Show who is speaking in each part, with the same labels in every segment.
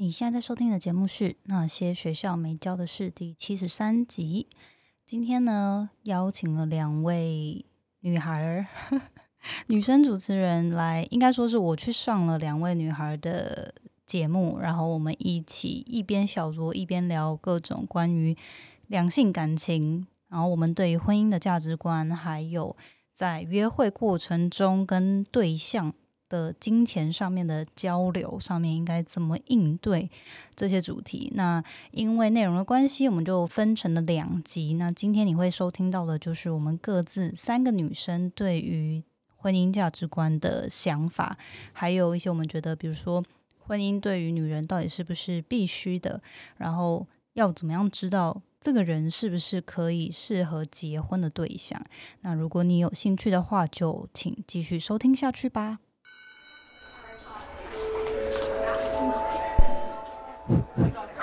Speaker 1: 你现在在收听的节目是《那些学校没教的事》第七十三集。今天呢，邀请了两位女孩儿、女生主持人来，应该说是我去上了两位女孩的节目，然后我们一起一边小酌一边聊各种关于两性感情，然后我们对于婚姻的价值观，还有在约会过程中跟对象。的金钱上面的交流上面应该怎么应对这些主题？那因为内容的关系，我们就分成了两集。那今天你会收听到的就是我们各自三个女生对于婚姻价值观的想法，还有一些我们觉得，比如说婚姻对于女人到底是不是必须的，然后要怎么样知道这个人是不是可以适合结婚的对象。那如果你有兴趣的话，就请继续收听下去吧。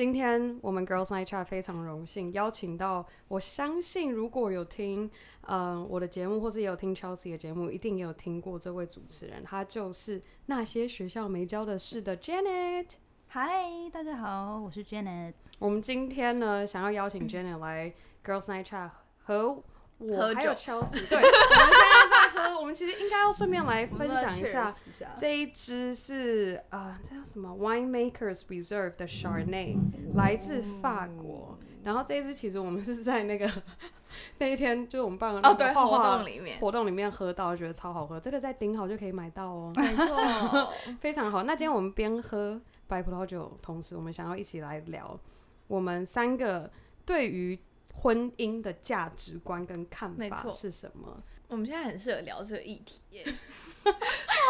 Speaker 2: 今天我们 Girls Night Chat 非常荣幸邀请到，我相信如果有听，嗯，我的节目或是有听 Chelsea 的节目，一定也有听过这位主持人，他就是那些学校没教的事的 Janet。
Speaker 1: 嗨，大家好，我是 Janet。
Speaker 2: 我们今天呢，想要邀请 Janet 来 Girls Night Chat 和。我还有 Chelsea，对，我们现在在喝。我们其实应该要顺便来分享一下，这一支是啊，这叫什么？Winemakers Reserve 的 Chardonnay，来自法国。然后这一支其实我们是在那个 那一天，就是我们办了哦，
Speaker 3: 对，活动里面
Speaker 2: 活动里面喝到，觉得超好喝。这个在顶好就可以买到哦，
Speaker 3: 没错，
Speaker 2: 非常好。那今天我们边喝白葡萄酒，同时我们想要一起来聊我们三个对于。婚姻的价值观跟看法是什么？
Speaker 3: 我们现在很适合聊这个议题耶。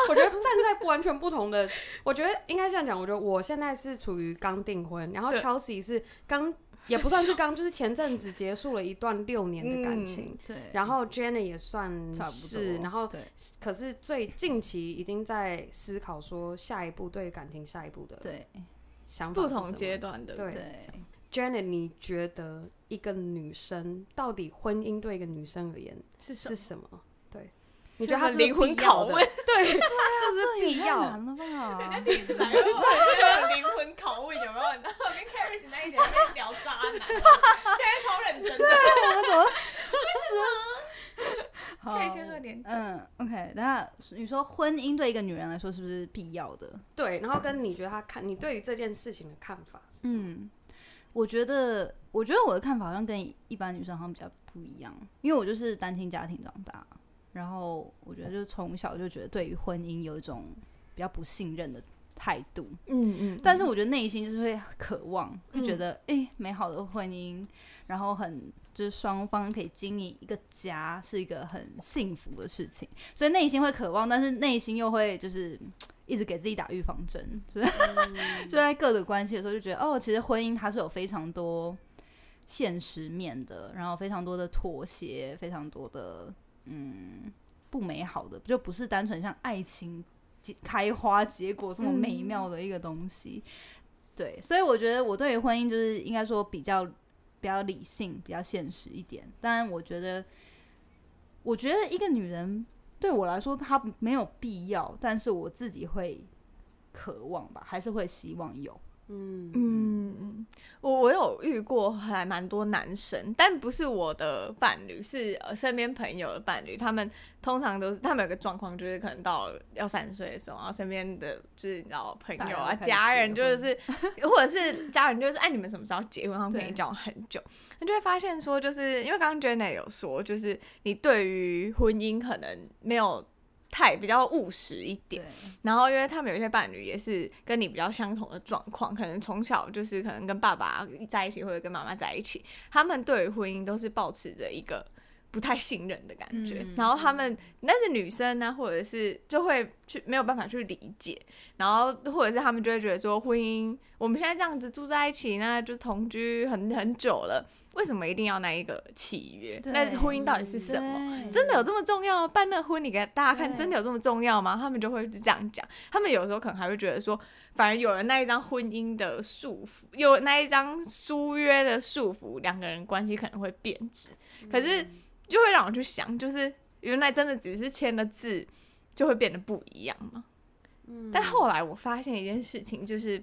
Speaker 2: 我觉得站在不完全不同的，我觉得应该这样讲。我觉得我现在是处于刚订婚，然后 Chelsea 是刚也不算是刚，就是前阵子结束了一段六年的感情。
Speaker 1: 对。
Speaker 2: 然后 Jenny 也算是，然后可是最近期已经在思考说下一步对感情下一步的
Speaker 1: 对
Speaker 2: 想法
Speaker 3: 不同阶段的
Speaker 2: 对。Janet，你觉得一个女生到底婚姻对一个女生而言是是什么？对，你觉得她是
Speaker 3: 灵魂拷问？
Speaker 2: 对，是不是必要？
Speaker 1: 难了吧？
Speaker 3: 人家第一次来，有灵魂拷问有没有？然后跟 Carrie 那一点在聊渣男，现在超认真的。
Speaker 1: 我们怎么？
Speaker 3: 可以先喝点酒。嗯
Speaker 1: ，OK。那，你说婚姻对一个女人来说是不是必要的？
Speaker 2: 对，然后跟你觉得她看你对于这件事情的看法是什么？
Speaker 1: 我觉得，我觉得我的看法好像跟一般女生好像比较不一样，因为我就是单亲家庭长大，然后我觉得就从小就觉得对于婚姻有一种比较不信任的态度，嗯嗯，但是我觉得内心就是会渴望，就觉得哎，美好的婚姻，然后很就是双方可以经营一个家，是一个很幸福的事情，所以内心会渴望，但是内心又会就是。一直给自己打预防针，就 就在各个关系的时候，就觉得哦，其实婚姻它是有非常多现实面的，然后非常多的妥协，非常多的嗯不美好的，就不是单纯像爱情开花结果这么美妙的一个东西。对，所以我觉得我对于婚姻就是应该说比较比较理性、比较现实一点。当然，我觉得我觉得一个女人。对我来说，她没有必要，但是我自己会渴望吧，还是会希望有。
Speaker 3: 嗯嗯，我我有遇过还蛮多男生，但不是我的伴侣，是呃身边朋友的伴侣。他们通常都是他们有个状况，就是可能到了要三岁的时候，然后身边的就是你知道朋友啊、家人，就是 或者是家人就是哎，你们什么时候结婚？他们可以交往很久，你就会发现说，就是因为刚刚 Jenna 有说，就是你对于婚姻可能没有。太比较务实一点，然后因为他们有一些伴侣也是跟你比较相同的状况，可能从小就是可能跟爸爸在一起或者跟妈妈在一起，他们对于婚姻都是保持着一个不太信任的感觉，然后他们那是女生呢，或者是就会去没有办法去理解，然后或者是他们就会觉得说婚姻我们现在这样子住在一起，那就是同居很很久了，为什么一定要那一个契约？那婚姻到底是什么？真的有这么重要吗？办那婚礼给大家看，真的有这么重要吗？他们就会这样讲，他们有时候可能还会觉得说，反而有了那一张婚姻的束缚，有那一张书约的束缚，两个人关系可能会变质，可是。就会让我去想，就是原来真的只是签了字，就会变得不一样嘛？嗯。但后来我发现一件事情，就是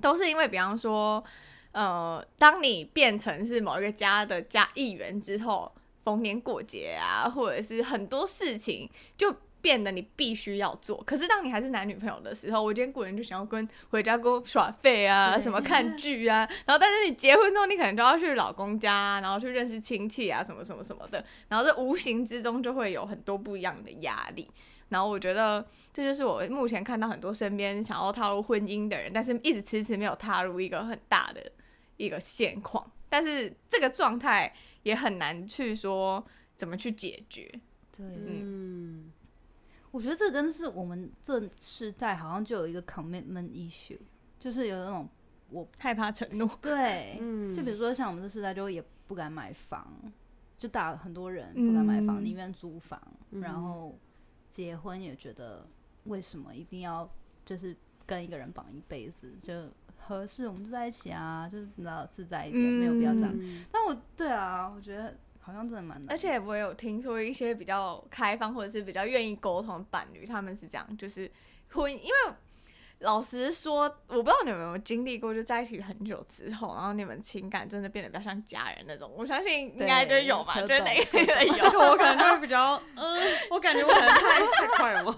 Speaker 3: 都是因为，比方说，呃，当你变成是某一个家的家一员之后，逢年过节啊，或者是很多事情就。变得你必须要做，可是当你还是男女朋友的时候，我今天过年就想要跟回家跟耍废啊，什么看 剧啊，然后但是你结婚之后，你可能就要去老公家，然后去认识亲戚啊，什么什么什么的，然后这无形之中就会有很多不一样的压力。然后我觉得这就是我目前看到很多身边想要踏入婚姻的人，但是一直迟迟没有踏入一个很大的一个现况，但是这个状态也很难去说怎么去解决。
Speaker 1: 对，嗯。我觉得这跟是我们这世代好像就有一个 commitment issue，就是有那种我
Speaker 3: 害怕承诺。
Speaker 1: 对，就比如说像我们这世代就也不敢买房，就大很多人不敢买房，宁愿租房，然后结婚也觉得为什么一定要就是跟一个人绑一辈子，就合适我们就在一起啊，就是你知道自在一点，没有必要这样。但我对啊，我觉得。好像真的蛮难，
Speaker 3: 而且我有听说一些比较开放或者是比较愿意沟通的伴侣，他们是这样，就是婚，因为老实说，我不知道你们有没有经历过，就在一起很久之后，然后你们情感真的变得比较像家人那种。我相信应该就有吧，就哪个有？
Speaker 2: 这个我可能就会比较，嗯，我感觉我可能太太快了，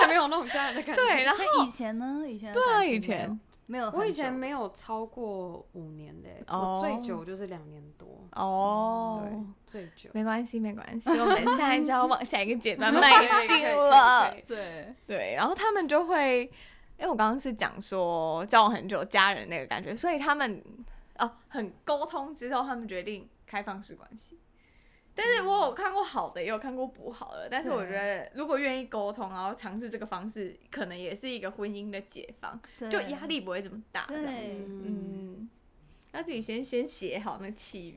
Speaker 2: 还没有那种家人的感觉。
Speaker 3: 对，然后
Speaker 1: 以前呢？以前
Speaker 3: 对啊，以前。
Speaker 1: 没有，
Speaker 2: 我以前没有超过五年的，我最久就是两年多。
Speaker 3: 哦，
Speaker 2: 对，最久。
Speaker 3: 没关系，没关系，我们现在就要往下一个阶段迈进了。
Speaker 1: 对
Speaker 3: 对，然后他们就会，因为我刚刚是讲说交往很久家人那个感觉，所以他们哦很沟通之后，他们决定开放式关系。但是我有看过好的，也有看过不好的。但是我觉得，如果愿意沟通，然后尝试这个方式，可能也是一个婚姻的解放，就压力不会这么大。这样子，嗯，要自己先先写好那契约。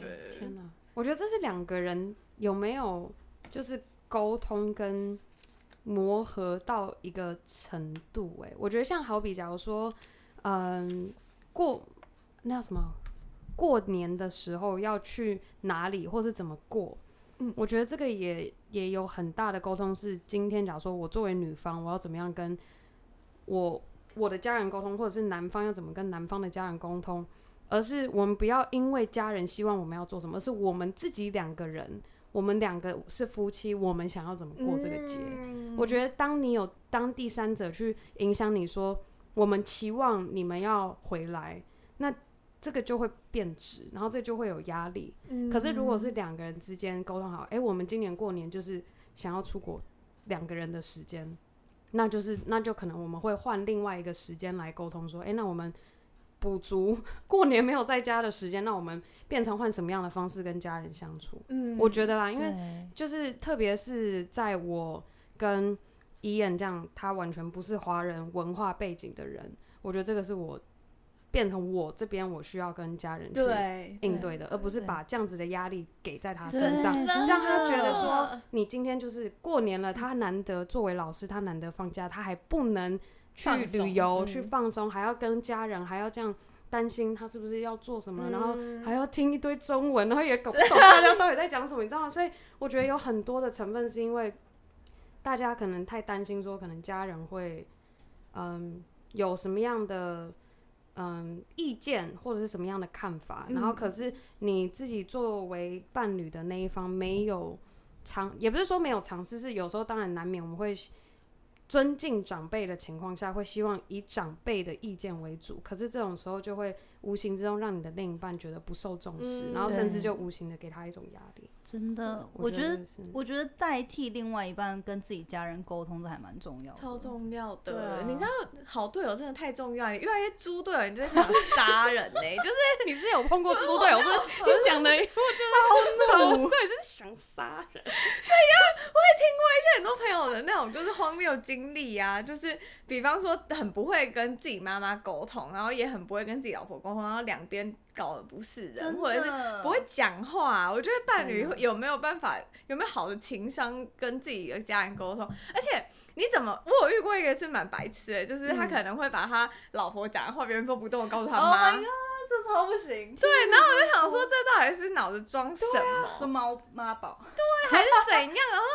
Speaker 3: 对，
Speaker 2: 天哪！我觉得这是两个人有没有就是沟通跟磨合到一个程度。哎，我觉得像好比，假如说，嗯，过那叫什么？过年的时候要去哪里，或是怎么过？嗯，我觉得这个也也有很大的沟通。是今天，假如说我作为女方，我要怎么样跟我我的家人沟通，或者是男方要怎么跟男方的家人沟通？而是我们不要因为家人希望我们要做什么，而是我们自己两个人，我们两个是夫妻，我们想要怎么过这个节？我觉得当你有当第三者去影响你说，我们期望你们要回来，那。这个就会变质，然后这就会有压力。可是如果是两个人之间沟通好，哎，我们今年过年就是想要出国，两个人的时间，那就是那就可能我们会换另外一个时间来沟通，说，哎，那我们补足过年没有在家的时间，那我们变成换什么样的方式跟家人相处？嗯，我觉得啦，因为就是特别是在我跟伊恩这样，他完全不是华人文化背景的人，我觉得这个是我。变成我这边我需要跟家人去应对的，而不是把这样子的压力给在他身上，让他觉得说你今天就是过年了，他难得作为老师，他难得放假，他还不能去旅游去放松，还要跟家人还要这样担心他是不是要做什么，然后还要听一堆中文，然后也搞不懂 大家到底在讲什么，你知道吗？所以我觉得有很多的成分是因为大家可能太担心说，可能家人会嗯有什么样的。嗯，意见或者是什么样的看法，然后可是你自己作为伴侣的那一方没有尝，也不是说没有尝试，是有时候当然难免我们会尊敬长辈的情况下，会希望以长辈的意见为主，可是这种时候就会无形之中让你的另一半觉得不受重视，然后甚至就无形的给他一种压力。
Speaker 1: 真的，我觉得，我觉得代替另外一半跟自己家人沟通，这还蛮重要的，
Speaker 3: 超重要的。你知道，好队友真的太重要，你遇到一些猪队友，你就会想杀人呢。就是
Speaker 2: 你是有碰过猪队友，是你讲的，我觉
Speaker 1: 得
Speaker 2: 超怒，对，就是想杀人。对
Speaker 3: 呀，我也听过一些很多朋友的那种就是荒谬经历啊，就是比方说很不会跟自己妈妈沟通，然后也很不会跟自己老婆沟通，然后两边。搞的不是人，或者是不会讲话。我觉得伴侣有没有办法，有没有好的情商跟自己的家人沟通？而且你怎么，我有遇过一个是蛮白痴的，就是他可能会把他老婆讲的话原封不动告诉他妈。
Speaker 1: 这超不行。
Speaker 3: 对，然后我就想说，这到底是脑子装什么？
Speaker 1: 说猫妈宝。
Speaker 3: 对，还是怎样？然后。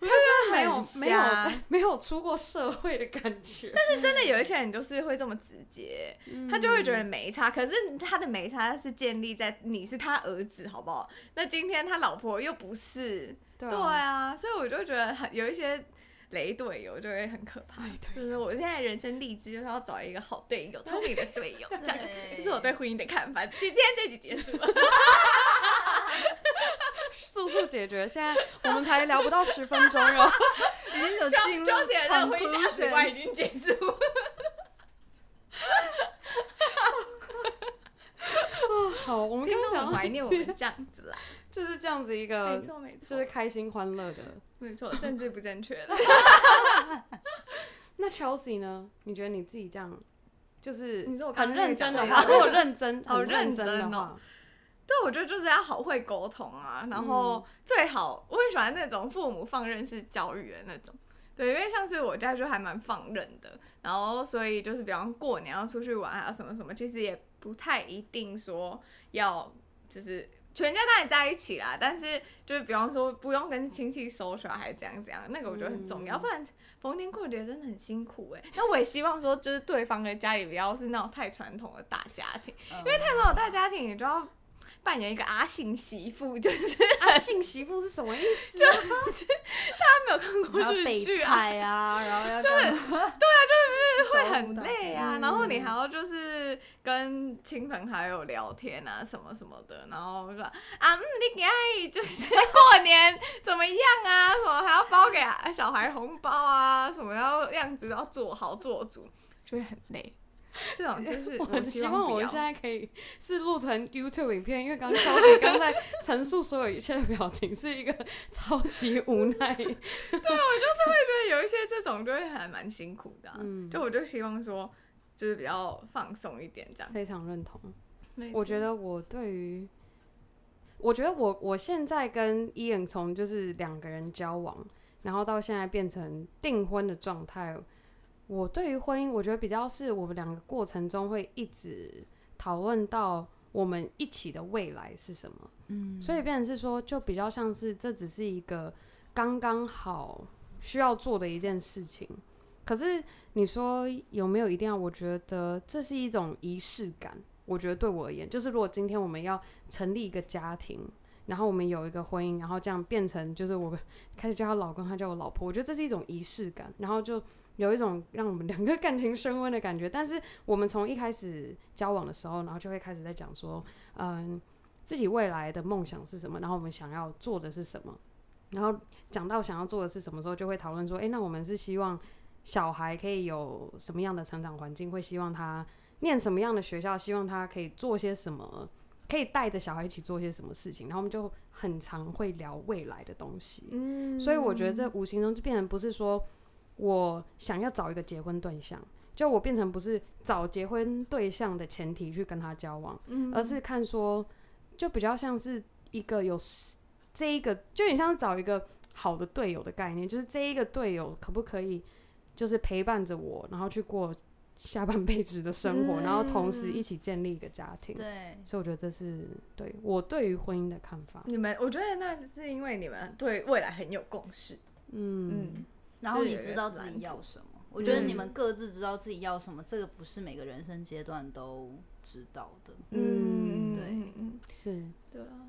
Speaker 2: 他说没有没有没有出过社会的感觉，
Speaker 3: 但是真的有一些人就是会这么直接，他就会觉得没差。可是他的没差是建立在你是他儿子，好不好？那今天他老婆又不是，对啊，所以我就觉得很有一些雷队友就会很可怕。就是我现在人生励志就是要找一个好队友，聪明的队友，这样就是我对婚姻的看法。今天这集结束了。
Speaker 2: 速速解决！现在我们才聊不到十分钟哦，
Speaker 1: 已经有进入
Speaker 3: 的回家时光已经结束。
Speaker 2: 好，我们听
Speaker 3: 众很怀念我们这样子啦，
Speaker 2: 就是这样子一个，
Speaker 3: 没错没错，
Speaker 2: 就是开心欢乐的，
Speaker 3: 没错，政治不正确了。
Speaker 2: 那 Chelsea 呢？你觉得你自己这样，就是
Speaker 3: 你说我
Speaker 2: 很认真的话，如果认真，
Speaker 3: 好
Speaker 2: 认
Speaker 3: 真哦。对，我觉得就是要好会沟通啊，然后最好我很喜欢那种父母放任式教育的那种。对，因为像是我家就还蛮放任的，然后所以就是比方过年要出去玩啊什么什么，其实也不太一定说要就是全家当然在一起啦，但是就是比方说不用跟亲戚 social 还是怎样怎样，那个我觉得很重要，不然逢年过节真的很辛苦哎。那我也希望说就是对方的家里不要是那种太传统的大家庭，因为太传统大家庭你就要。扮演一个阿信媳妇，就是
Speaker 2: 阿信媳妇是什么意思？
Speaker 3: 就是大家没有看过日剧
Speaker 1: 啊，然后要
Speaker 3: 就是对啊，就是会很累啊，然后你还要就是跟亲朋好友聊天啊，什么什么的，然后说啊，嗯，你爱就是 过年怎么样啊？什么还要包给小孩红包啊？什么要样子要做好做足，就会很累。这种就是我希望
Speaker 2: 我们现在可以是录成 YouTube 影片，因为刚刚超级刚在 陈述所有一切的表情是一个超级无奈。对，我
Speaker 3: 就是会觉得有一些这种就会还蛮辛苦的。嗯，就我就希望说就是比较放松一点这样。
Speaker 2: 非常认同。我觉得我对于，我觉得我我现在跟伊恩从就是两个人交往，然后到现在变成订婚的状态。我对于婚姻，我觉得比较是我们两个过程中会一直讨论到我们一起的未来是什么，嗯，所以变成是说，就比较像是这只是一个刚刚好需要做的一件事情。可是你说有没有一定要？我觉得这是一种仪式感。我觉得对我而言，就是如果今天我们要成立一个家庭，然后我们有一个婚姻，然后这样变成就是我 开始叫他老公，他叫我老婆，我觉得这是一种仪式感，然后就。有一种让我们两个感情升温的感觉，但是我们从一开始交往的时候，然后就会开始在讲说，嗯，自己未来的梦想是什么，然后我们想要做的是什么，然后讲到想要做的是什么时候，就会讨论说，诶，那我们是希望小孩可以有什么样的成长环境，会希望他念什么样的学校，希望他可以做些什么，可以带着小孩一起做些什么事情，然后我们就很常会聊未来的东西，嗯，所以我觉得这无形中就变成不是说。我想要找一个结婚对象，就我变成不是找结婚对象的前提去跟他交往，而是看说，就比较像是一个有这一个，就你像是找一个好的队友的概念，就是这一个队友可不可以，就是陪伴着我，然后去过下半辈子的生活，然后同时一起建立一个家庭。
Speaker 1: 对，
Speaker 2: 所以我觉得这是对我对于婚姻的看法。
Speaker 3: 你们，我觉得那是因为你们对未来很有共识。
Speaker 1: 嗯。然后你知道自己要什么？我觉得你们各自知道自己要什么，这个不是每个人生阶段都知道的。
Speaker 2: 嗯，
Speaker 1: 对，
Speaker 2: 是，
Speaker 3: 对啊，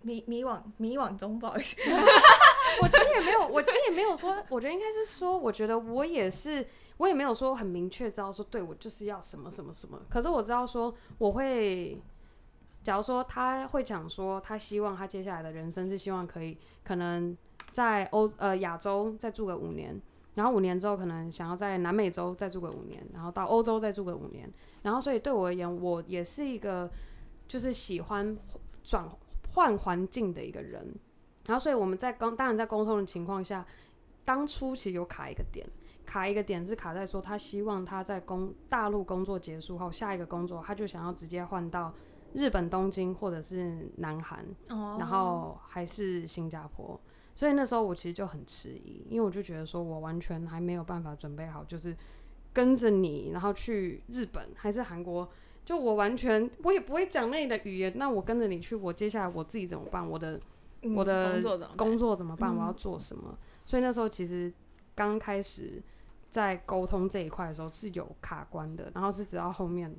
Speaker 3: 迷迷惘迷惘中，不好意思，
Speaker 2: 我其实也没有，我其实也没有说，我觉得应该是说，我觉得我也是，我也没有说很明确知道说，对我就是要什么什么什么。可是我知道说，我会，假如说他会讲说，他希望他接下来的人生是希望可以可能在欧呃亚洲再住个五年，然后五年之后可能想要在南美洲再住个五年，然后到欧洲再住个五年。然后所以对我而言，我也是一个就是喜欢转换环境的一个人。然后，所以我们在刚当然在沟通的情况下，当初其实有卡一个点，卡一个点是卡在说他希望他在工大陆工作结束后，下一个工作他就想要直接换到日本东京或者是南韩，然后还是新加坡。所以那时候我其实就很迟疑，因为我就觉得说我完全还没有办法准备好，就是跟着你，然后去日本还是韩国，就我完全我也不会讲那里的语言，那我跟着你去，我接下来我自己怎么办？我的。我的工作怎么办？我要做什么？所以那时候其实刚开始在沟通这一块的时候是有卡关的，然后是直到后面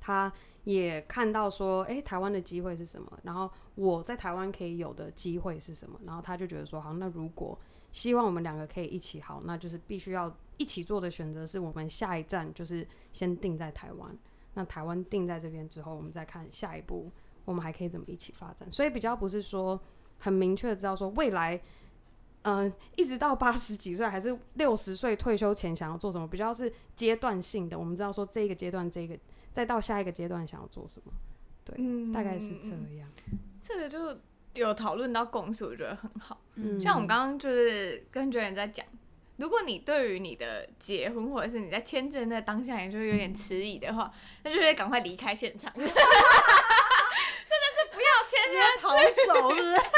Speaker 2: 他也看到说，哎，台湾的机会是什么？然后我在台湾可以有的机会是什么？然后他就觉得说，好，那如果希望我们两个可以一起好，那就是必须要一起做的选择，是我们下一站就是先定在台湾。那台湾定在这边之后，我们再看下一步，我们还可以怎么一起发展？所以比较不是说。很明确的知道说未来，嗯，一直到八十几岁还是六十岁退休前想要做什么，比较是阶段性的。我们知道说这个阶段，这个再到下一个阶段想要做什么，对，大概是这样。
Speaker 3: 这个就有讨论到共识，我觉得很好。嗯，像我们刚刚就是跟觉人在讲，如果你对于你的结婚或者是你在签证的当下，也就有点迟疑的话，那就得赶快离开现场。真的是不要签约
Speaker 1: 逃走，是不是？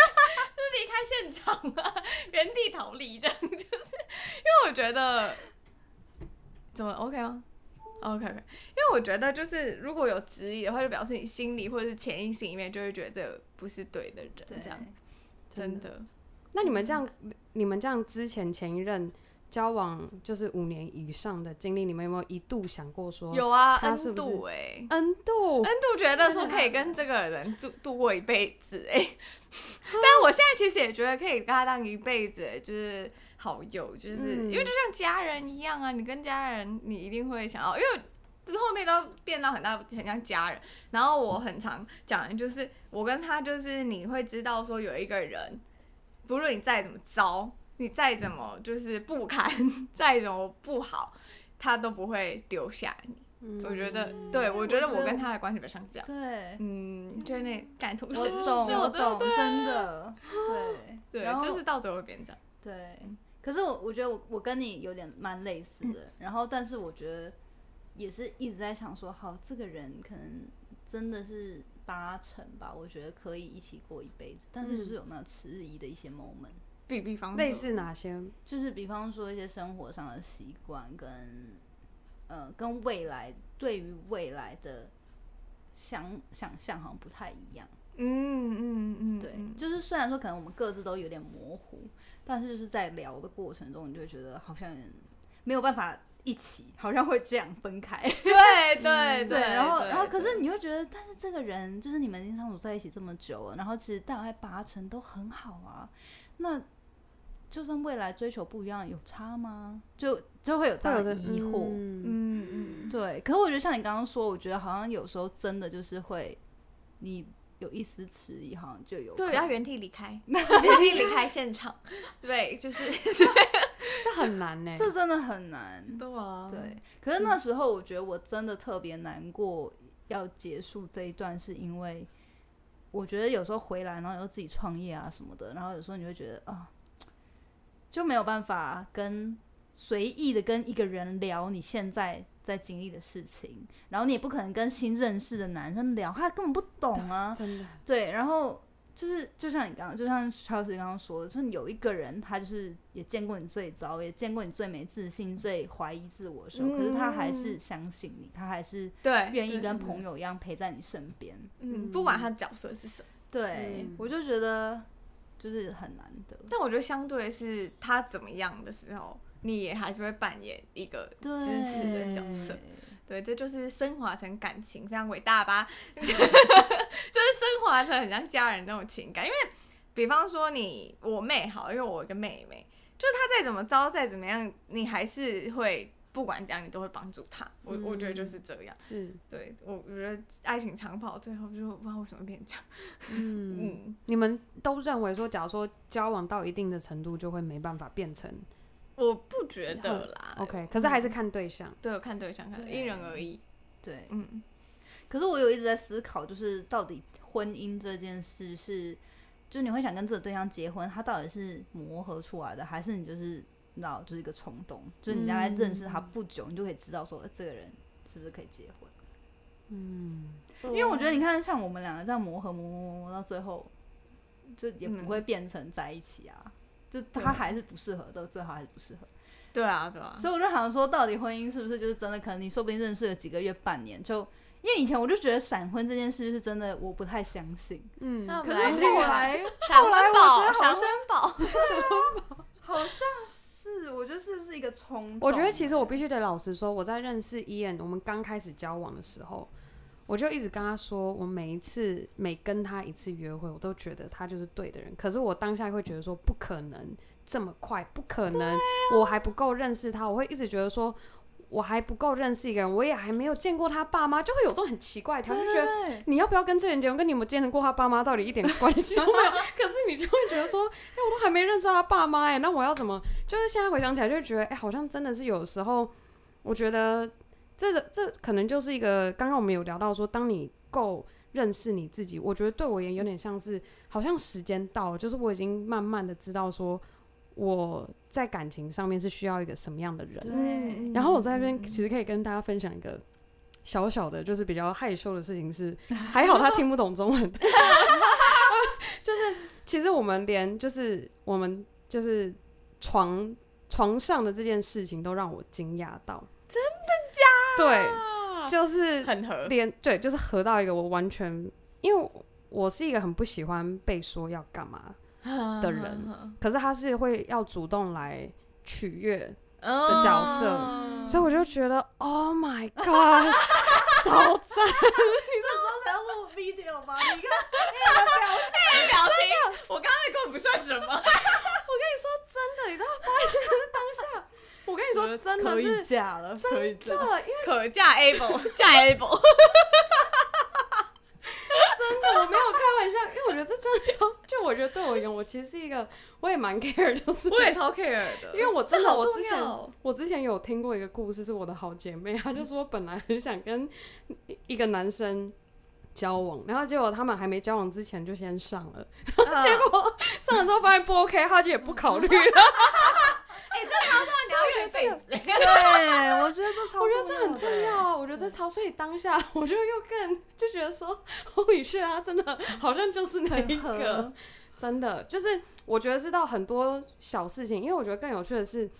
Speaker 3: 离开现场啊，原地逃离这样，就是 因为我觉得怎么 OK 吗？OK OK，因为我觉得就是如果有质疑的话，就表示你心里或者是潜意识里面就会觉得这不是对的人，这样真的。
Speaker 2: 那你们这样，你们这样之前前一任。交往就是五年以上的经历，你们有没有一度想过说
Speaker 3: 有啊？N 度哎
Speaker 2: ，N 度
Speaker 3: ，N 度觉得说可以跟这个人度度过一辈子哎，但我现在其实也觉得可以跟他当一辈子，就是好友，就是因为就像家人一样啊。你跟家人，你一定会想要，因为后面都变到很大很像家人。然后我很常讲的就是，我跟他就是你会知道说有一个人，不论你再怎么糟。你再怎么就是不堪，再怎么不好，他都不会丢下你。我觉得，对我觉得我跟他的关系比较像这样。
Speaker 1: 对，
Speaker 3: 嗯，就那感同身
Speaker 1: 受，我懂，真的，对，
Speaker 3: 对，就是到最后会变这样。
Speaker 1: 对，可是我我觉得我我跟你有点蛮类似的，然后但是我觉得也是一直在想说，好，这个人可能真的是八成吧，我觉得可以一起过一辈子，但是就是有那迟疑的一些 moment。
Speaker 3: 比比方
Speaker 2: 类似哪些？
Speaker 1: 就是比方说一些生活上的习惯，跟呃，跟未来对于未来的想想象好像不太一样。
Speaker 3: 嗯嗯嗯，
Speaker 1: 对，就是虽然说可能我们各自都有点模糊，但是就是在聊的过程中，你就会觉得好像没有办法一起，好像会这样分开。
Speaker 3: 对对对，
Speaker 1: 然后然后可是你会觉得，但是这个人就是你们已经相处在一起这么久了，然后其实大概八成都很好啊，那。就算未来追求不一样，有差吗？就就会有这样的疑惑。
Speaker 3: 嗯嗯，
Speaker 1: 对。可是我觉得像你刚刚说，我觉得好像有时候真的就是会，你有一丝迟疑，好像就有
Speaker 3: 对，要原地离开，原地离开现场。对，就是
Speaker 2: 这很难呢，
Speaker 1: 这真的很难。
Speaker 3: 对啊，
Speaker 1: 对。可是那时候我觉得我真的特别难过，要结束这一段，是因为我觉得有时候回来，然后又自己创业啊什么的，然后有时候你会觉得啊。就没有办法跟随意的跟一个人聊你现在在经历的事情，然后你也不可能跟新认识的男生聊，他根本不懂啊，
Speaker 2: 真的。
Speaker 1: 对，然后就是就像你刚刚，就像乔斯刚刚说的，就是有一个人，他就是也见过你最糟，也见过你最没自信、最怀疑自我的时候，可是他还是相信你，他还是
Speaker 3: 对
Speaker 1: 愿意跟朋友一样陪在你身边，
Speaker 3: 嗯，不管他的角色是什么。
Speaker 1: 对，我就觉得。就是很难得，
Speaker 3: 但我觉得相对是他怎么样的时候，你也还是会扮演一个支持的角色。对，这就是升华成感情，非常伟大吧？就是升华成很像家人那种情感。因为比方说你我妹好，因为我有个妹妹，就她再怎么糟再怎么样，你还是会不管怎样，你都会帮助她。我我觉得就是这样。
Speaker 2: 是，
Speaker 3: 对我我觉得爱情长跑最后就不知道为什么变这样。
Speaker 2: 嗯 嗯，你们都认为说，假如说交往到一定的程度，就会没办法变成？
Speaker 3: 我不觉得啦。
Speaker 2: OK，可是还是看对象。
Speaker 3: 对，看对象，看因人而异。
Speaker 1: 对，嗯。可是我有一直在思考，就是到底婚姻这件事是，就是你会想跟这个对象结婚，他到底是磨合出来的，还是你就是你知道，就是一个冲动，就是你大概认识他不久，你就可以知道说这个人是不是可以结婚。嗯，因为我觉得你看，像我们两个这样磨合磨磨磨到最后，就也不会变成在一起啊，就他还是不适合的，最好还是不适合。
Speaker 3: 对啊，对啊。
Speaker 1: 所以我就想说，到底婚姻是不是就是真的？可能你说不定认识了几个月、半年就。因为以前我就觉得闪婚这件事是真的，我不太相信。
Speaker 3: 嗯，
Speaker 1: 可是后来，
Speaker 3: 后
Speaker 1: 来
Speaker 3: 我
Speaker 1: 觉得
Speaker 3: 闪婚宝
Speaker 1: 好像是，我觉得是不是一个冲动？
Speaker 2: 我觉得其实我必须得老实说，我在认识伊恩，我们刚开始交往的时候，我就一直跟他说，我每一次每跟他一次约会，我都觉得他就是对的人。可是我当下会觉得说，不可能这么快，不可能，我还不够认识他，我会一直觉得说。我还不够认识一个人，我也还没有见过他爸妈，就会有这种很奇怪，他就觉得你要不要跟这人结婚，跟你有没有见过他爸妈到底一点关系都没有。可是你就会觉得说，哎，我都还没认识他爸妈，哎，那我要怎么？就是现在回想起来，就觉得，哎，好像真的是有时候，我觉得这个这可能就是一个，刚刚我们有聊到说，当你够认识你自己，我觉得对我也有点像是，好像时间到了，就是我已经慢慢的知道说。我在感情上面是需要一个什么样的人？然后我在那边其实可以跟大家分享一个小小的，就是比较害羞的事情是，还好他听不懂中文。就是其实我们连就是我们就是床床上的这件事情都让我惊讶到，
Speaker 3: 真的
Speaker 2: 假？对，就是
Speaker 3: 很合，
Speaker 2: 连对，就是合到一个我完全，因为我是一个很不喜欢被说要干嘛。的人，可是他是会要主动来取悦的角色，所以我就觉得，Oh my God，超赞！
Speaker 1: 你这时候才要录 video 吧？你看，你的表
Speaker 3: 情，表情，我刚才根本不算什么。我跟
Speaker 2: 你说真的，你知道发现当下，真的是
Speaker 1: 假了，真的，因为
Speaker 3: 可嫁 able，嫁 able。
Speaker 2: 真的，我没有开玩笑，因为我觉得这真的超，就我觉得对我而言，我其实是一个，我也蛮 care，就是
Speaker 3: 我也超 care 的，
Speaker 2: 因为我真的，我之前我之前有听过一个故事，是我的好姐妹，她就说本来很想跟一个男生交往，然后结果他们还没交往之前就先上了，结果上了之后发现不 OK，他就也不考虑了。
Speaker 3: 超重要，
Speaker 1: 这个 对，我觉得这超，
Speaker 2: 我觉得这很重要啊，我觉得这超，所以当下我就又更就觉得说，欧宇轩啊，真的好像就是那一个，真的。就是我觉得是道很多小事情，因为我觉得更有趣的是，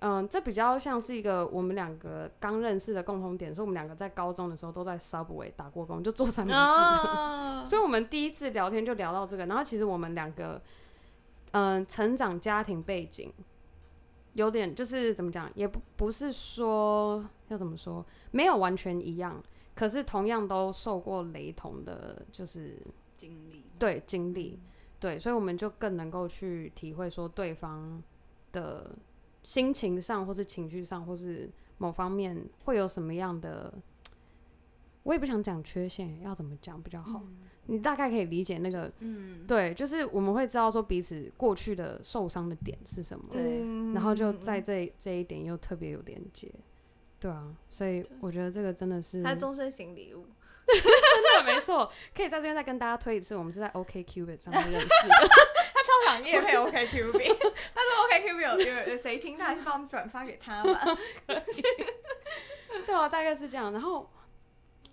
Speaker 2: 嗯，这比较像是一个我们两个刚认识的共同点，是我们两个在高中的时候都在 Subway 打过工，就做三明治，所以我们第一次聊天就聊到这个，然后其实我们两个，嗯，成长家庭背景。有点就是怎么讲，也不不是说要怎么说，没有完全一样，可是同样都受过雷同的，就是
Speaker 1: 经历，
Speaker 2: 对经历，对，所以我们就更能够去体会说对方的心情上，或是情绪上，或是某方面会有什么样的，我也不想讲缺陷，要怎么讲比较好。你大概可以理解那个，嗯，对，就是我们会知道说彼此过去的受伤的点是什么，
Speaker 1: 对，
Speaker 2: 然后就在这这一点又特别有连接，对啊，所以我觉得这个真的是
Speaker 3: 他终身型礼物，
Speaker 2: 真的没错，可以在这边再跟大家推一次，我们是在 OK Cupid 上面认识的，
Speaker 3: 他超想夜配 OK Cupid，他说 OK Cupid 有有有谁听，他还是帮我们转发给他吧，
Speaker 2: 对啊，大概是这样，然后。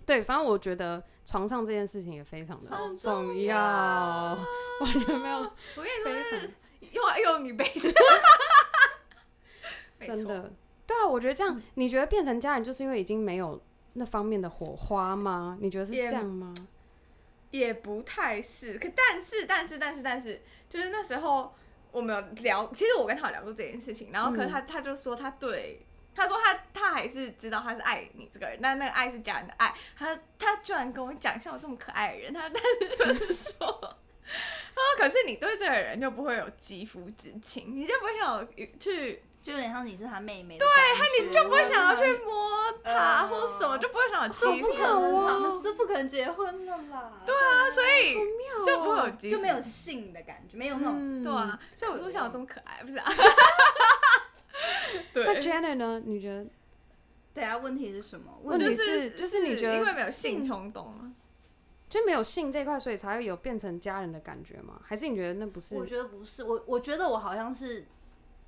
Speaker 2: 对，反正我觉得床上这件事情也非常的重要，完全没有。
Speaker 3: 我跟你说，又又你背着，
Speaker 2: 真的。对啊，我觉得这样，你觉得变成家人就是因为已经没有那方面的火花吗？你觉得是这样吗？
Speaker 3: 也不太是，可但是但是但是但是，就是那时候我们有聊，其实我跟他有聊过这件事情，然后可是他他就说他对。他说他他还是知道他是爱你这个人，但那个爱是假人的爱。他他居然跟我讲像我这么可爱的人，他但是就是说，他说可是你对这个人就不会有肌肤之情，你就不会想去。
Speaker 1: 就有点像你是他妹妹，
Speaker 3: 对他你就不会想要去摸他或什么，就不会想要
Speaker 1: 这不可能，这不可能结婚了啦。
Speaker 3: 对啊，所以就不会有
Speaker 1: 就没有性的感觉，没有那种
Speaker 3: 对啊，所以我就想这么可爱，不是啊？对。
Speaker 2: 那 Jenna 呢？你觉得？
Speaker 1: 等下问题是什么？
Speaker 2: 问题是就是你觉得
Speaker 3: 因为没有性冲动吗？
Speaker 2: 就没有性这块，所以才会有变成家人的感觉吗？还是你觉得那不是？
Speaker 1: 我觉得不是，我我觉得我好像是。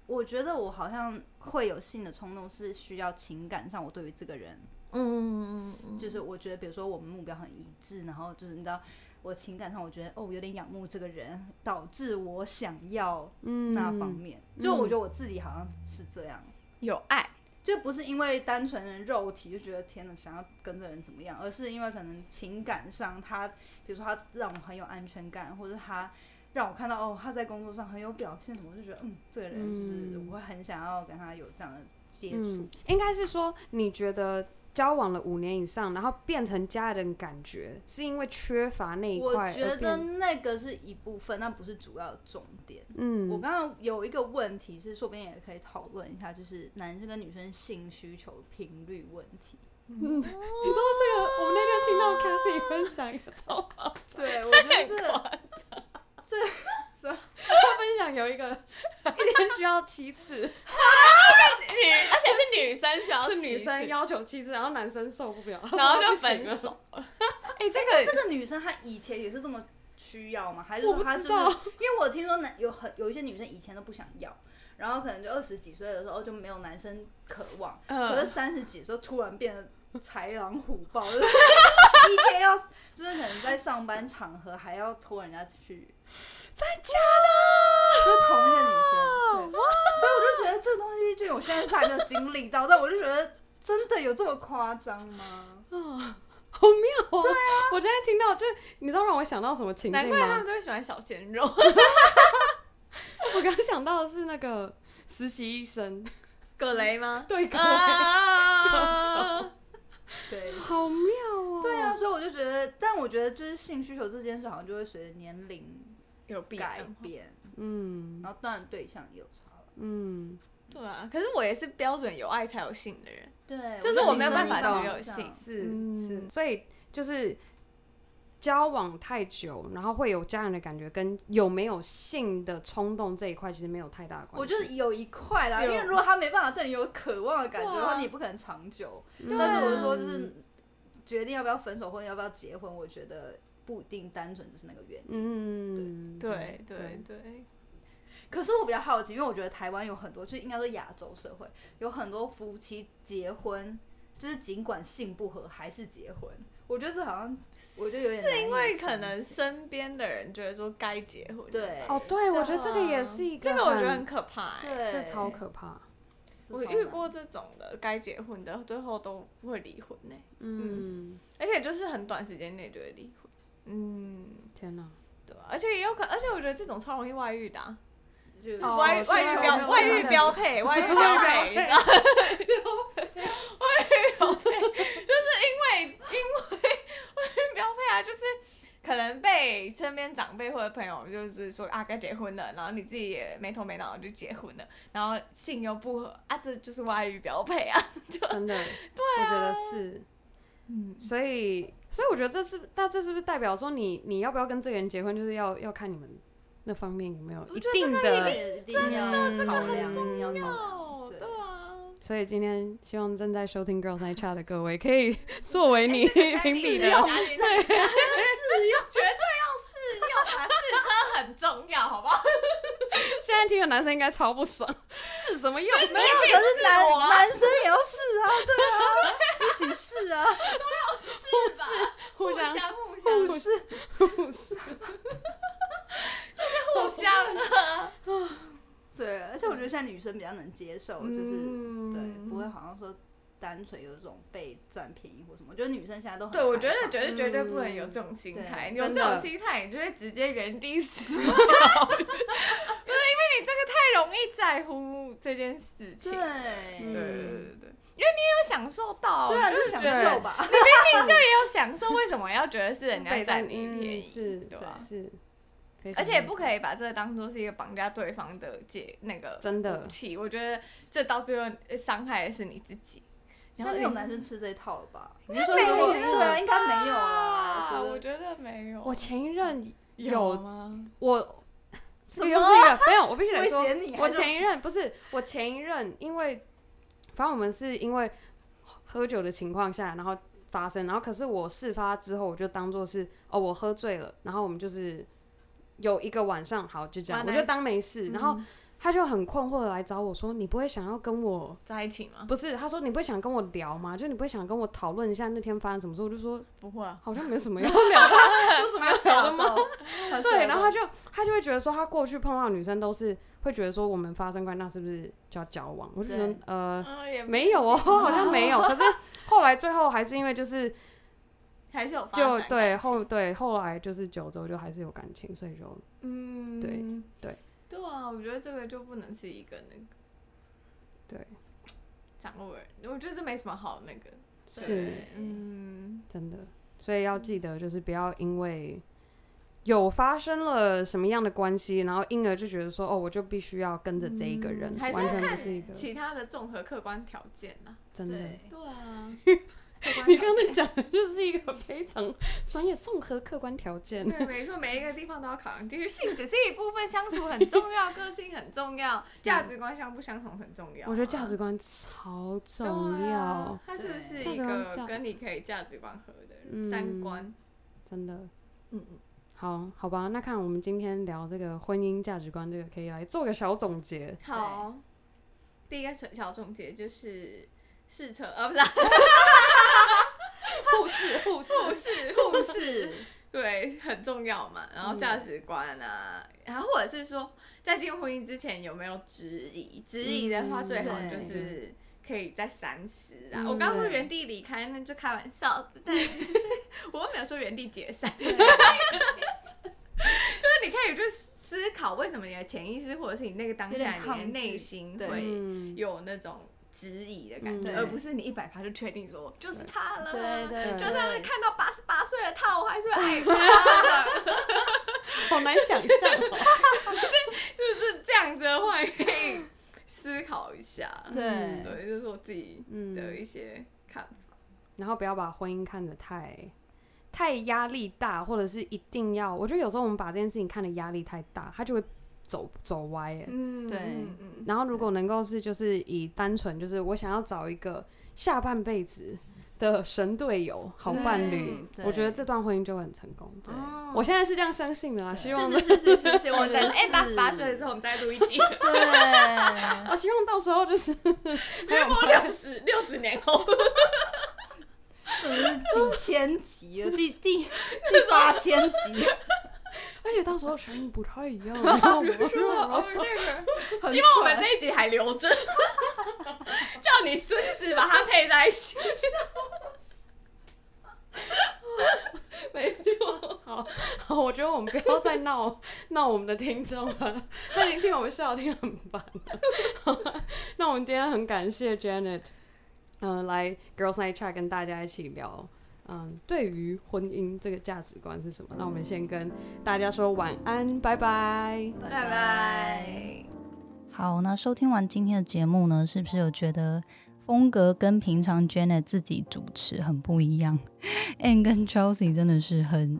Speaker 1: 我觉得我好像会有性的冲动，是需要情感上我对于这个人，嗯，就是我觉得比如说我们目标很一致，然后就是你知道，我情感上我觉得哦有点仰慕这个人，导致我想要那方面，就我觉得我自己好像是这样，
Speaker 3: 有爱，
Speaker 1: 就不是因为单纯的肉体就觉得天呐想要跟这人怎么样，而是因为可能情感上他，比如说他让我很有安全感，或者他。让我看到哦，他在工作上很有表现，我就觉得嗯，这个人就是我会很想要跟他有这样的接触。
Speaker 2: 应该是说，你觉得交往了五年以上，然后变成家人感觉，是因为缺乏那一块？
Speaker 1: 我觉得那个是一部分，那不是主要的重点。嗯，我刚刚有一个问题是，说不定也可以讨论一下，就是男生跟女生性需求频率问题。
Speaker 2: 嗯，你说这个，我们那天听到 Kathy 分享一个超夸
Speaker 1: 对我觉得夸张。这
Speaker 2: 是他分享有一个 一天需要七次，
Speaker 3: 生需要
Speaker 2: 是女生要求七次，然后男生受不了，
Speaker 3: 然后就分手。
Speaker 1: 哎，这个这个女生她以前也是这么需要吗？还是说她就是？因为我听说男有很有一些女生以前都不想要，然后可能就二十几岁的时候就没有男生渴望，可是三十几时候突然变得豺狼虎豹，就是一天要就是可能在上班场合还要拖人家去。
Speaker 2: 在假的，
Speaker 1: 就是同一个女生，对，所以我就觉得这东西，就我现在还没有经历到，但我就觉得真的有这么夸张吗？
Speaker 2: 啊，好妙
Speaker 1: 哦！对啊，
Speaker 2: 我今天听到，就你知道让我想到什么情景吗？难
Speaker 3: 怪他们都会喜欢小鲜肉。
Speaker 2: 我刚想到的是那个实习医生
Speaker 3: 葛雷吗？
Speaker 2: 对，葛雷，
Speaker 1: 对，
Speaker 2: 好妙哦！
Speaker 1: 对啊，所以我就觉得，但我觉得就是性需求这件事，好像就会随着年龄。
Speaker 3: 有
Speaker 1: 改变，嗯，然后当然对象也有差了，
Speaker 3: 嗯，对啊，可是我也是标准有爱才有性的人，
Speaker 1: 对，
Speaker 3: 就是我没有办法只有性，
Speaker 2: 是是，所以就是交往太久，然后会有家人的感觉，跟有没有性的冲动这一块其实没有太大关系。
Speaker 1: 我觉得有一块啦，因为如果他没办法对你有渴望的感觉的话，你不可能长久。但是我是说，就是决定要不要分手或者要不要结婚，我觉得。不一定单纯只是那个原因，嗯，
Speaker 3: 对对对对。
Speaker 1: 可是我比较好奇，因为我觉得台湾有很多，就应该说亚洲社会有很多夫妻结婚，就是尽管性不合还是结婚。我觉得这好像，我觉得有点
Speaker 3: 是因为可能身边的人觉得说该结婚。
Speaker 1: 对，
Speaker 2: 哦，对，我觉得这个也是一个，
Speaker 3: 这个我觉得很可怕，
Speaker 1: 对，
Speaker 2: 这超可怕。
Speaker 3: 我遇过这种的，该结婚的最后都会离婚呢。嗯，而且就是很短时间内就会离婚。
Speaker 2: 嗯，天哪，
Speaker 3: 对吧？而且也有可，而且我觉得这种超容易外遇的，外外遇标外遇标配，外遇 标配，你知道吗？外遇标配，就是因为因为外遇标配啊，就是可能被身边长辈或者朋友就是说啊该结婚了，然后你自己也没头没脑就结婚了，然后性又不合啊，这就是外遇标配啊，就
Speaker 2: 真的，
Speaker 3: 对
Speaker 2: 啊，我觉得是，嗯，所以。所以我觉得这是，那这是不是代表说你你要不要跟这个人结婚，就是要要看你们那方面有没有一定的，
Speaker 3: 真的这个很
Speaker 1: 重
Speaker 3: 要，对啊。
Speaker 2: 所以今天希望正在收听 Girls Night Chat 的各位可以作为你评比的，
Speaker 3: 对，试用，绝对要试用啊，试车很重要，好不好？
Speaker 2: 现在听的男生应该超不爽，试什么用？没有，可
Speaker 1: 是男男生也要试啊，对啊，一起试啊，
Speaker 3: 都要 互相互相
Speaker 2: 互试互试，
Speaker 3: 就是互相。啊。
Speaker 1: 对，而且我觉得现在女生比较能接受，就是对，不会好像说。单纯有一种被占便宜或什么，我觉得女生现在都很
Speaker 3: 对，我觉得绝对绝对不能有这种心态，有这种心态，你就会直接原地死你这个太容易在乎这件事情，
Speaker 1: 对
Speaker 3: 对对对对，因为你也有享受到，
Speaker 1: 对啊，
Speaker 3: 就
Speaker 1: 享受吧，
Speaker 3: 你明明就也有享受，为什么要觉得是人家占 你便宜？
Speaker 2: 是，
Speaker 3: 对吧？
Speaker 2: 是。
Speaker 3: 而且不可以把这个当做是一个绑架对方的解那个
Speaker 2: 真的
Speaker 3: 武器。我觉得这到最后伤害的是你自己。
Speaker 1: 现在没有男生吃这一套了吧？你说如果对啊，应该没有啊。
Speaker 3: 我觉得没有。
Speaker 2: 我前一任
Speaker 3: 有吗？
Speaker 2: 我这个又是一个没有，我必须得说，我前一任不是我前一任，因为反正我们是因为喝酒的情况下，然后发生，然后可是我事发之后，我就当做是哦，我喝醉了，然后我们就是有一个晚上，好就这样，我就当没事，然后。他就很困惑的来找我说：“你不会想要跟我
Speaker 3: 在一起吗？”
Speaker 2: 不是，他说：“你不会想跟我聊吗？就你不会想跟我讨论一下那天发生什么事？”我就说：“
Speaker 3: 不会啊，
Speaker 2: 好像没什么要聊的，有什么要聊的吗？”对，然后他就他就会觉得说，他过去碰到女生都是会觉得说，我们发生关系，那是不是就要交往？我就觉得呃，没有哦，好像没有。可是后来最后还是因为就是
Speaker 3: 还是有
Speaker 2: 就对后对后来就是九州就还是有感情，所以就
Speaker 3: 嗯，
Speaker 2: 对对。
Speaker 3: 对啊，我觉得这个就不能是一个那个，
Speaker 2: 对，
Speaker 3: 掌握人，我觉得这没什么好那个，
Speaker 2: 是，
Speaker 3: 嗯，
Speaker 2: 真的，所以要记得，就是不要因为有发生了什么样的关系，然后因而就觉得说，哦，我就必须要跟着这一个人，完全不是一个
Speaker 3: 其他的综合客观条件啊，
Speaker 2: 真的，
Speaker 3: 对啊。
Speaker 2: 你刚才讲的就是一个非常专业、综合客观条件。
Speaker 3: 对，没错，每一个地方都要考量就是。性只是一部分，相处很重要，个性很重要，价值观相不相同很重要。
Speaker 2: 我觉得价值观超重要。
Speaker 3: 他是不是一个跟你可以价值观合的人？三观，
Speaker 2: 真的。
Speaker 3: 嗯嗯。
Speaker 2: 好好吧，那看我们今天聊这个婚姻价值观，这个可以来做个小总结。
Speaker 3: 好，第一个小总结就是试车，啊，不是。
Speaker 2: 护士，护士，
Speaker 3: 护士，护士，对，很重要嘛。然后价值观啊，然后或者是说，在进入婚姻之前有没有质疑？质疑的话，最好就是可以在三思啊。我刚说原地离开，那就开玩笑，但是我又没有说原地解散。就是你可以去思考，为什么你的潜意识或者是你那个当下你的内心会有那种。质疑的感觉，而不是你一百趴就确定说就是他了。
Speaker 1: 对对，
Speaker 3: 就算看到八十八岁的他，我还是会爱他。
Speaker 2: 好难想象哦。
Speaker 3: 就是这样子的话，可以思考一下。
Speaker 1: 对
Speaker 3: 对，就是我自己的一些看法。
Speaker 2: 然后不要把婚姻看得太太压力大，或者是一定要。我觉得有时候我们把这件事情看的压力太大，他就会。走走歪哎，
Speaker 3: 嗯，
Speaker 1: 对，
Speaker 2: 然后如果能够是就是以单纯就是我想要找一个下半辈子的神队友、好伴侣，我觉得这段婚姻就会很成功。
Speaker 1: 对，
Speaker 2: 我现在是这样相信的啦，希望
Speaker 3: 是是 是是是，我等哎八十八岁的时候我们再录一集。
Speaker 1: 对，
Speaker 2: 我 希望到时候就是
Speaker 3: 还有六十六十年后，
Speaker 1: 这是几千集了，第第第八千集。
Speaker 2: 而且到时候声音不太一样，
Speaker 3: 你知道吗？哦，那个，希望我们这一集还留着，叫你孙子把它配在一起。
Speaker 2: 没错，好，好，我觉得我们不要再闹闹我们的听众了，他已经听我们笑听很烦了。那我们今天很感谢 Janet，嗯，来 Girls Night Chat 跟大家一起聊。嗯，对于婚姻这个价值观是什么？那我们先跟大家说晚安，拜拜，
Speaker 3: 拜拜。
Speaker 1: 好，那收听完今天的节目呢，是不是有觉得风格跟平常 Janet 自己主持很不一样？Anne 跟 Chelsea 真的是很。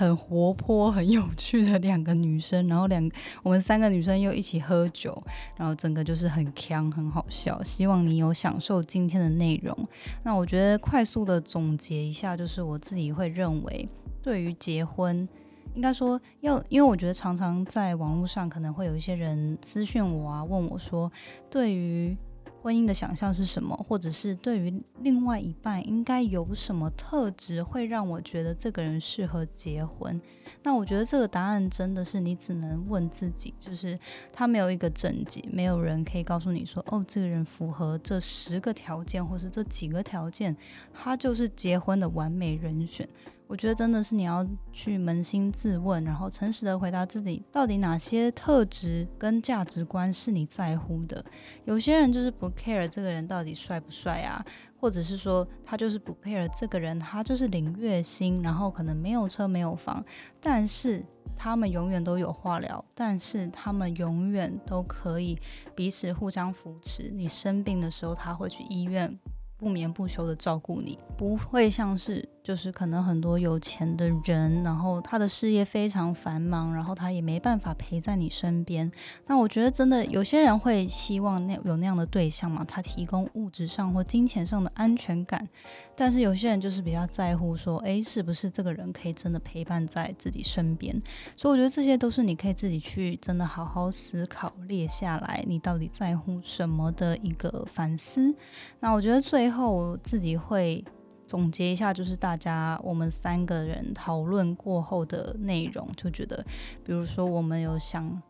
Speaker 1: 很活泼、很有趣的两个女生，然后两我们三个女生又一起喝酒，然后整个就是很强、很好笑。希望你有享受今天的内容。那我觉得快速的总结一下，就是我自己会认为，对于结婚，应该说要，因为我觉得常常在网络上可能会有一些人私讯我啊，问我说，对于。婚姻的想象是什么？或者是对于另外一半应该有什么特质，会让我觉得这个人适合结婚？那我觉得这个答案真的是你只能问自己，就是他没有一个正解，没有人可以告诉你说，哦，这个人符合这十个条件，或是这几个条件，他就是结婚的完美人选。我觉得真的是你要去扪心自问，然后诚实的回答自己，到底哪些特质跟价值观是你在乎的。有些人就是不 care 这个人到底帅不帅啊，或者是说他就是不 care 这个人，他就是领月薪，然后可能没有车没有房，但是他们永远都有话聊，但是他们永远都可以彼此互相扶持。你生病的时候，他会去医院。不眠不休的照顾你，不会像是就是可能很多有钱的人，然后他的事业非常繁忙，然后他也没办法陪在你身边。那我觉得真的有些人会希望那有那样的对象嘛，他提供物质上或金钱上的安全感。但是有些人就是比较在乎说，诶，是不是这个人可以真的陪伴在自己身边？所以我觉得这些都是你可以自己去真的好好思考、列下来，你到底在乎什么的一个反思。那我觉得最后自己会总结一下，就是大家我们三个人讨论过后的内容，就觉得，比如说我们有想。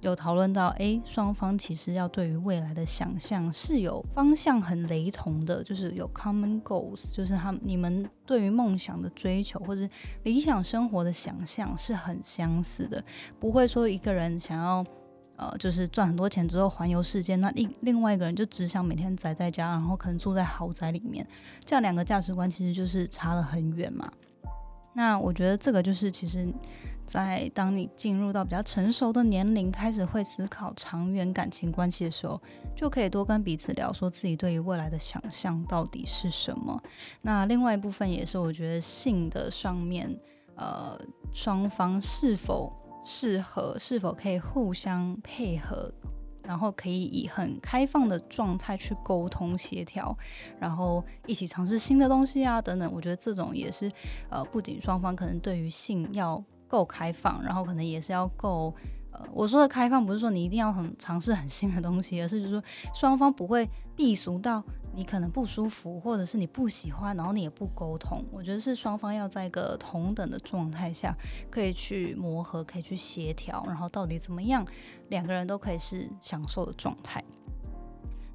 Speaker 1: 有讨论到，诶，双方其实要对于未来的想象是有方向很雷同的，就是有 common goals，就是他们你们对于梦想的追求或者理想生活的想象是很相似的，不会说一个人想要呃就是赚很多钱之后环游世界，那另另外一个人就只想每天宅在家，然后可能住在豪宅里面，这样两个价值观其实就是差了很远嘛。那我觉得这个就是其实。在当你进入到比较成熟的年龄，开始会思考长远感情关系的时候，就可以多跟彼此聊，说自己对于未来的想象到底是什么。那另外一部分也是，我觉得性的上面，呃，双方是否适合，是否可以互相配合，然后可以以很开放的状态去沟通协调，然后一起尝试新的东西啊等等。我觉得这种也是，呃，不仅双方可能对于性要。够开放，然后可能也是要够，呃，我说的开放不是说你一定要很尝试很新的东西，而是就是说双方不会避俗到你可能不舒服，或者是你不喜欢，然后你也不沟通。我觉得是双方要在一个同等的状态下，可以去磨合，可以去协调，然后到底怎么样，两个人都可以是享受的状态。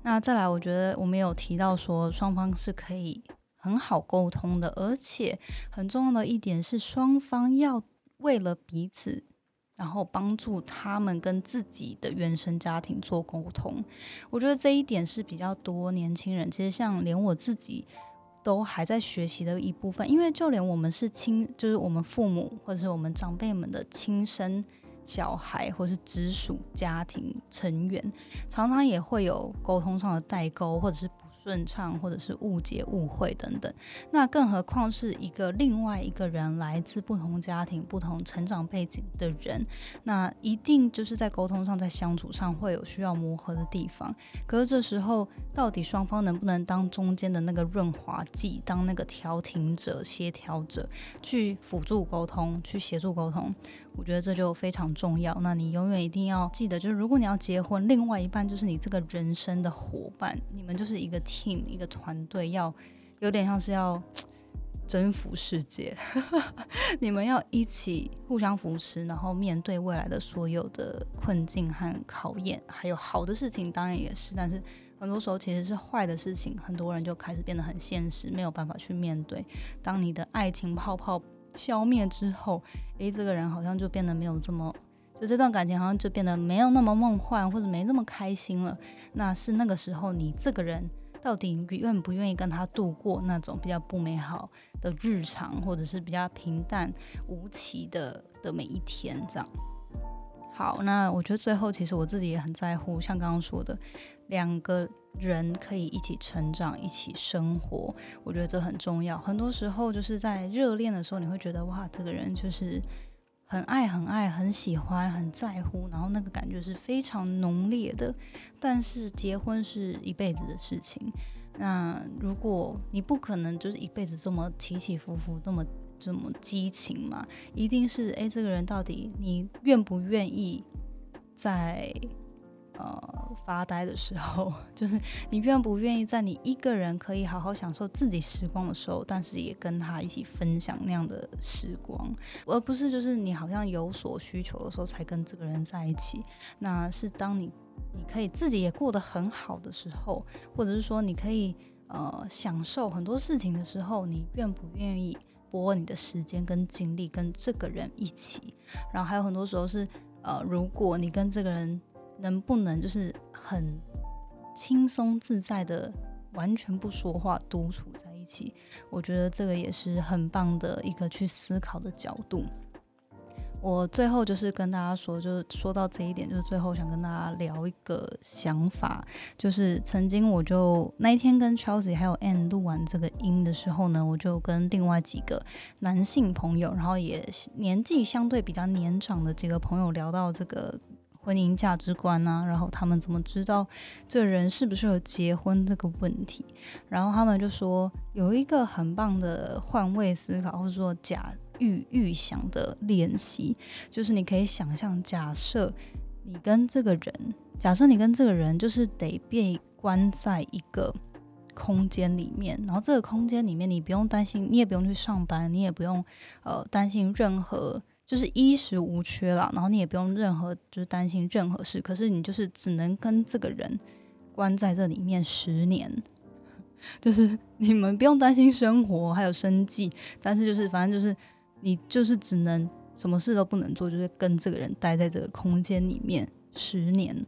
Speaker 1: 那再来，我觉得我们有提到说双方是可以很好沟通的，而且很重要的一点是双方要。为了彼此，然后帮助他们跟自己的原生家庭做沟通，我觉得这一点是比较多年轻人，其实像连我自己都还在学习的一部分。因为就连我们是亲，就是我们父母或者是我们长辈们的亲生小孩，或是直属家庭成员，常常也会有沟通上的代沟，或者是。顺畅，或者是误解、误会等等，那更何况是一个另外一个人来自不同家庭、不同成长背景的人，那一定就是在沟通上、在相处上会有需要磨合的地方。可是这时候，到底双方能不能当中间的那个润滑剂，当那个调停者、协调者，去辅助沟通，去协助沟通？我觉得这就非常重要。那你永远一定要记得，就是如果你要结婚，另外一半就是你这个人生的伙伴，你们就是一个 team，一个团队，要有点像是要征服世界。你们要一起互相扶持，然后面对未来的所有的困境和考验，还有好的事情当然也是，但是很多时候其实是坏的事情，很多人就开始变得很现实，没有办法去面对。当你的爱情泡泡。消灭之后，诶，这个人好像就变得没有这么，就这段感情好像就变得没有那么梦幻，或者没那么开心了。那是那个时候，你这个人到底愿不愿意跟他度过那种比较不美好的日常，或者是比较平淡无奇的的每一天？这样。好，那我觉得最后其实我自己也很在乎，像刚刚说的，两个。人可以一起成长，一起生活，我觉得这很重要。很多时候就是在热恋的时候，你会觉得哇，这个人就是很爱、很爱、很喜欢、很在乎，然后那个感觉是非常浓烈的。但是结婚是一辈子的事情，那如果你不可能就是一辈子这么起起伏伏，这么这么激情嘛，一定是诶，这个人到底你愿不愿意在？呃，发呆的时候，就是你愿不愿意在你一个人可以好好享受自己时光的时候，但是也跟他一起分享那样的时光，而不是就是你好像有所需求的时候才跟这个人在一起。那是当你你可以自己也过得很好的时候，或者是说你可以呃享受很多事情的时候，你愿不愿意拨你的时间跟精力跟这个人一起。然后还有很多时候是，呃，如果你跟这个人能不能就是很轻松自在的，完全不说话，独处在一起，我觉得这个也是很棒的一个去思考的角度。我最后就是跟大家说，就是说到这一点，就是最后想跟大家聊一个想法，就是曾经我就那一天跟 Chelsea 还有 N 录完这个音的时候呢，我就跟另外几个男性朋友，然后也年纪相对比较年长的几个朋友聊到这个婚姻价值观啊，然后他们怎么知道这人适不适合结婚这个问题，然后他们就说有一个很棒的换位思考，或者说假。预预想的练习，就是你可以想象，假设你跟这个人，假设你跟这个人就是得被关在一个空间里面，然后这个空间里面你不用担心，你也不用去上班，你也不用呃担心任何就是衣食无缺了，然后你也不用任何就是担心任何事，可是你就是只能跟这个人关在这里面十年，就是你们不用担心生活还有生计，但是就是反正就是。你就是只能什么事都不能做，就是跟这个人待在这个空间里面十年。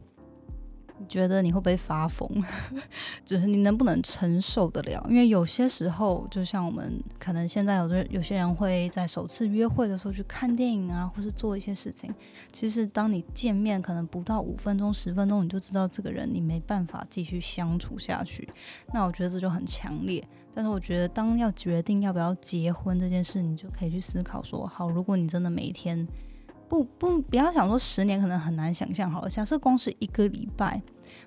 Speaker 1: 你觉得你会不会发疯？就是你能不能承受得了？因为有些时候，就像我们可能现在有的有些人会在首次约会的时候去看电影啊，或是做一些事情。其实当你见面可能不到五分钟、十分钟，你就知道这个人你没办法继续相处下去。那我觉得这就很强烈。但是我觉得，当要决定要不要结婚这件事，你就可以去思考说：好，如果你真的每一天不不不要想说十年可能很难想象好了。假设光是一个礼拜，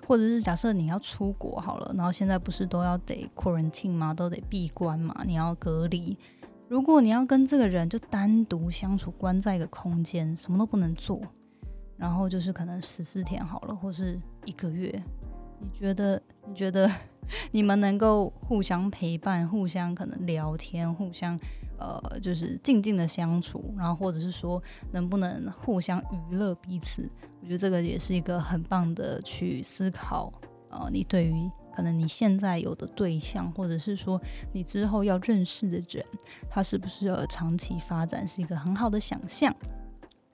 Speaker 1: 或者是假设你要出国好了，然后现在不是都要得 quarantine 吗？都得闭关嘛，你要隔离。如果你要跟这个人就单独相处，关在一个空间，什么都不能做，然后就是可能十四天好了，或是一个月，你觉得？你觉得？你们能够互相陪伴、互相可能聊天、互相呃，就是静静的相处，然后或者是说能不能互相娱乐彼此，我觉得这个也是一个很棒的去思考。呃，你对于可能你现在有的对象，或者是说你之后要认识的人，他是不是有长期发展，是一个很好的想象。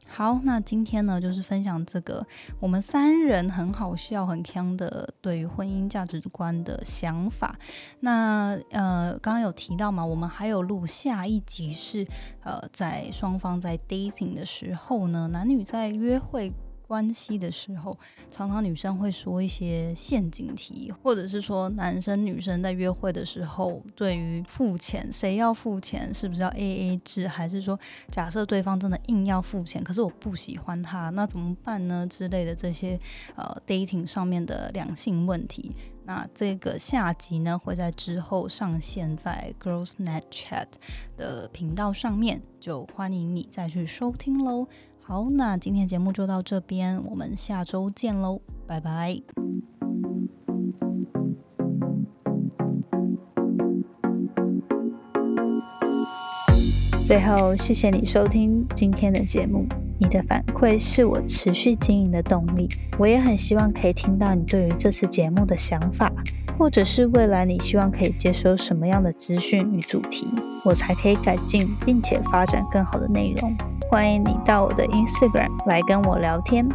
Speaker 1: 好，那今天呢，就是分享这个我们三人很好笑、很腔的对于婚姻价值观的想法。那呃，刚刚有提到嘛，我们还有录下一集是呃，在双方在 dating 的时候呢，男女在约会。关系的时候，常常女生会说一些陷阱题，或者是说男生女生在约会的时候，对于付钱谁要付钱，是不是要 A A 制，还是说假设对方真的硬要付钱，可是我不喜欢他，那怎么办呢？之类的这些呃 dating 上面的两性问题，那这个下集呢会在之后上线在 Girls Net Chat 的频道上面，就欢迎你再去收听喽。好，那今天节目就到这边，我们下周见喽，拜拜。
Speaker 4: 最后，谢谢你收听今天的节目，你的反馈是我持续经营的动力。我也很希望可以听到你对于这次节目的想法，或者是未来你希望可以接收什么样的资讯与主题，我才可以改进并且发展更好的内容。欢迎你到我的 Instagram 来跟我聊天。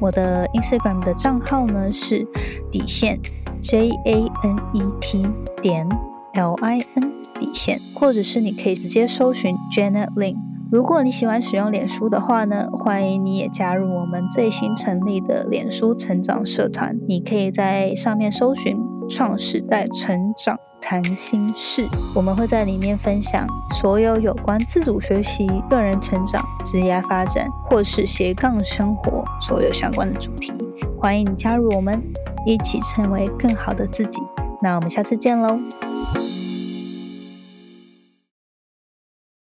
Speaker 4: 我的 Instagram 的账号呢是底线 J A N E T 点 L I N 底线，或者是你可以直接搜寻 Janet Lin。如果你喜欢使用脸书的话呢，欢迎你也加入我们最新成立的脸书成长社团。你可以在上面搜寻创时代成长。谈心事，我们会在里面分享所有有关自主学习、个人成长、职业发展或是斜杠生活所有相关的主题。欢迎你加入我们，一起成为更好的自己。那我们下次见喽！